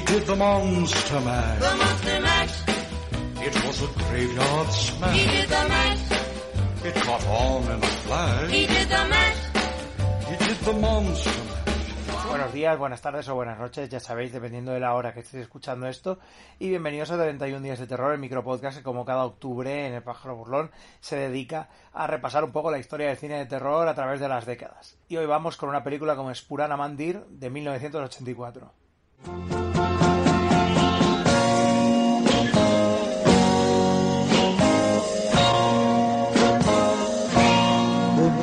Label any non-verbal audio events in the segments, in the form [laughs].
He did the monster mash. The monster mash. It was a graveyard smash. He did the mash. It caught on in a flash. He did the mash. He did the monster mash. Buenos días, buenas tardes o buenas noches, ya sabéis, dependiendo de la hora que estéis escuchando esto. Y bienvenidos a 31 Días de Terror, el micropodcast que como cada octubre en el Pájaro Burlón se dedica a repasar un poco la historia del cine de terror a través de las décadas. Y hoy vamos con una película como Spurana Mandir de 1984.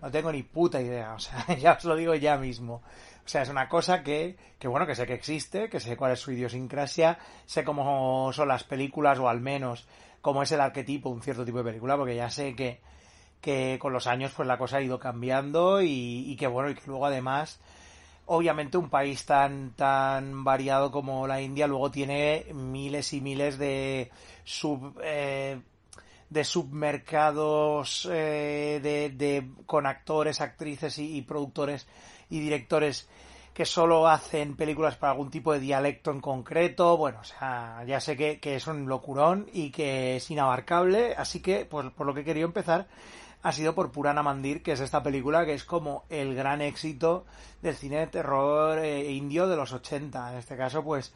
no tengo ni puta idea, o sea, [laughs] ya os lo digo ya mismo. O sea, es una cosa que, que bueno, que sé que existe, que sé cuál es su idiosincrasia, sé cómo son las películas, o al menos cómo es el arquetipo un cierto tipo de película, porque ya sé que, que con los años pues la cosa ha ido cambiando y, y que bueno, y que luego además obviamente un país tan tan variado como la India luego tiene miles y miles de sub eh, de submercados eh, de, de con actores actrices y, y productores y directores que solo hacen películas para algún tipo de dialecto en concreto. Bueno, o sea, ya sé que, que es un locurón y que es inabarcable, así que, pues, por lo que querido empezar ha sido por Purana Mandir, que es esta película que es como el gran éxito del cine de terror eh, indio de los 80. En este caso, pues,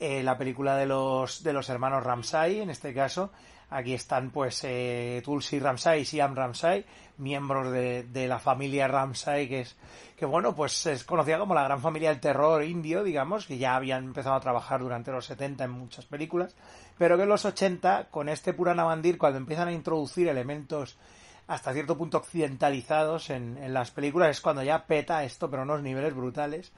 eh, la película de los, de los hermanos Ramsay, en este caso. Aquí están, pues, eh, Tulsi Ramsay y Siam Ramsay, miembros de, de la familia Ramsay, que es, que bueno, pues es conocida como la gran familia del terror indio, digamos, que ya habían empezado a trabajar durante los 70 en muchas películas, pero que en los 80, con este Purana Mandir, cuando empiezan a introducir elementos hasta cierto punto occidentalizados en, en, las películas es cuando ya peta esto, pero a unos niveles brutales.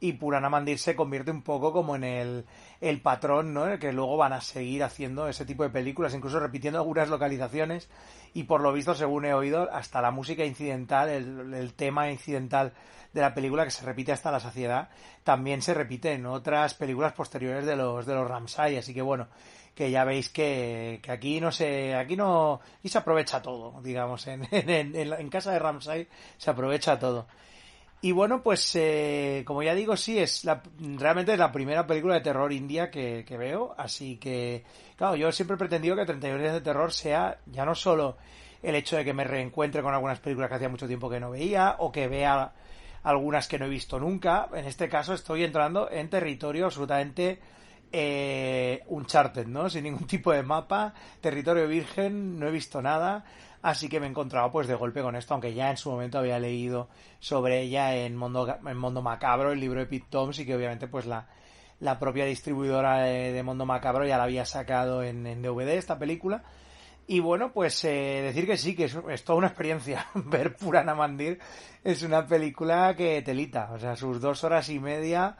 Y Purana Mandir se convierte un poco como en el, el patrón, ¿no? En el que luego van a seguir haciendo ese tipo de películas, incluso repitiendo algunas localizaciones. Y por lo visto, según he oído, hasta la música incidental, el, tema incidental de la película que se repite hasta la saciedad, también se repite en otras películas posteriores de los, de los Ramsay. Así que bueno, que ya veis que, que, aquí no se aquí no y se aprovecha todo digamos [laughs] en, en, en, en casa de Ramsay se aprovecha todo y bueno pues eh, como ya digo sí es la, realmente es la primera película de terror india que, que, veo así que claro yo siempre he pretendido que 31 días de terror sea ya no solo el hecho de que me reencuentre con algunas películas que hacía mucho tiempo que no veía o que vea algunas que no he visto nunca en este caso estoy entrando en territorio absolutamente eh, Uncharted, ¿no? Sin ningún tipo de mapa, territorio virgen, no he visto nada, así que me he encontrado pues de golpe con esto, aunque ya en su momento había leído sobre ella en Mundo, en Mundo Macabro, el libro de Pete Toms, y que obviamente pues la, la propia distribuidora de, de, Mundo Macabro ya la había sacado en, en DVD esta película. Y bueno, pues eh, decir que sí, que es, es, toda una experiencia. [laughs] Ver Purana Mandir es una película que telita, o sea, sus dos horas y media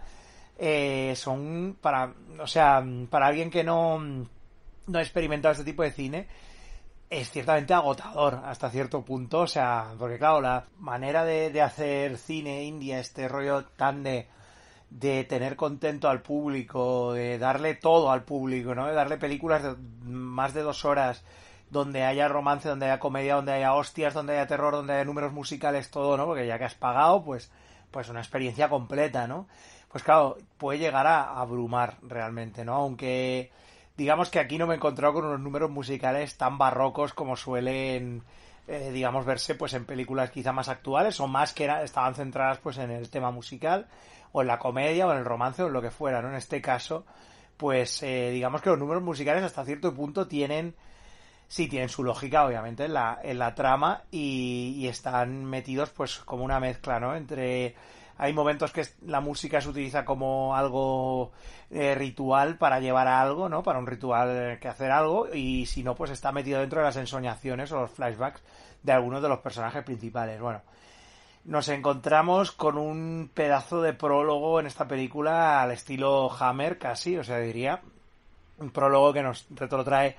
eh, son para, o sea, para alguien que no, no ha experimentado este tipo de cine, es ciertamente agotador hasta cierto punto, o sea, porque claro, la manera de, de hacer cine india, este rollo tan de, de tener contento al público, de darle todo al público, ¿no? De darle películas de más de dos horas, donde haya romance, donde haya comedia, donde haya hostias, donde haya terror, donde haya números musicales, todo, ¿no? Porque ya que has pagado, pues, pues una experiencia completa, ¿no? Pues claro, puede llegar a abrumar realmente, ¿no? Aunque digamos que aquí no me he encontrado con unos números musicales tan barrocos como suelen, eh, digamos, verse pues en películas quizá más actuales o más que era, estaban centradas pues en el tema musical o en la comedia o en el romance o en lo que fuera, ¿no? En este caso, pues eh, digamos que los números musicales hasta cierto punto tienen sí tienen su lógica, obviamente, en la, en la trama y, y están metidos pues como una mezcla, ¿no? Entre hay momentos que la música se utiliza como algo eh, ritual para llevar a algo, ¿no? Para un ritual que hacer algo y si no, pues está metido dentro de las ensoñaciones o los flashbacks de algunos de los personajes principales. Bueno, nos encontramos con un pedazo de prólogo en esta película al estilo Hammer casi, o sea, diría un prólogo que nos retrotrae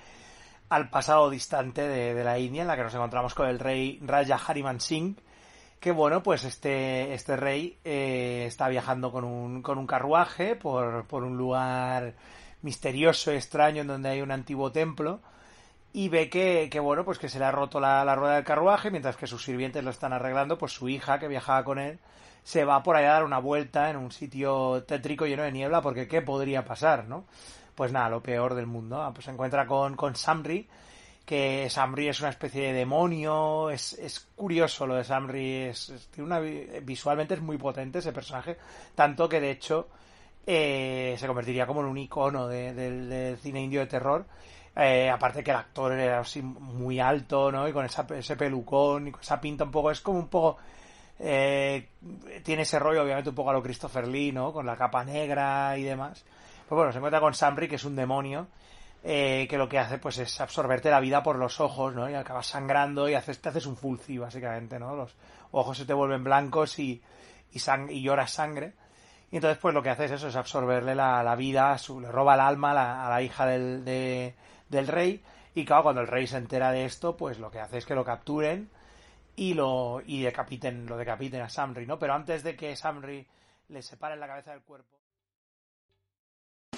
al pasado distante de, de la India en la que nos encontramos con el rey Raja Hariman Singh que bueno, pues este, este rey eh, está viajando con un, con un carruaje por, por un lugar misterioso, extraño, en donde hay un antiguo templo, y ve que, que bueno, pues que se le ha roto la, la, rueda del carruaje, mientras que sus sirvientes lo están arreglando, pues su hija, que viajaba con él, se va por allá a dar una vuelta en un sitio tétrico lleno de niebla, porque ¿qué podría pasar, no? Pues nada, lo peor del mundo. Pues se encuentra con, con Samri, que Samri es una especie de demonio, es, es curioso lo de Samri, es, es una, visualmente es muy potente ese personaje, tanto que de hecho eh, se convertiría como en un icono de, del cine indio de terror, eh, aparte que el actor era así muy alto, ¿no? Y con esa, ese pelucón y con esa pinta un poco, es como un poco... Eh, tiene ese rollo obviamente un poco a lo Christopher Lee, ¿no? Con la capa negra y demás. Pues bueno, se encuentra con Samri, que es un demonio, eh, que lo que hace pues es absorberte la vida por los ojos, ¿no? Y acabas sangrando y haces, te haces un fulci, básicamente, ¿no? Los ojos se te vuelven blancos y, y, sang y lloras sangre. Y entonces pues lo que hace es eso, es absorberle la, la vida, su, le roba el alma a la, a la hija del, de, del rey. Y claro, cuando el rey se entera de esto, pues lo que hace es que lo capturen y lo y decapiten, lo decapiten a Samri, ¿no? Pero antes de que Samri le separen la cabeza del cuerpo.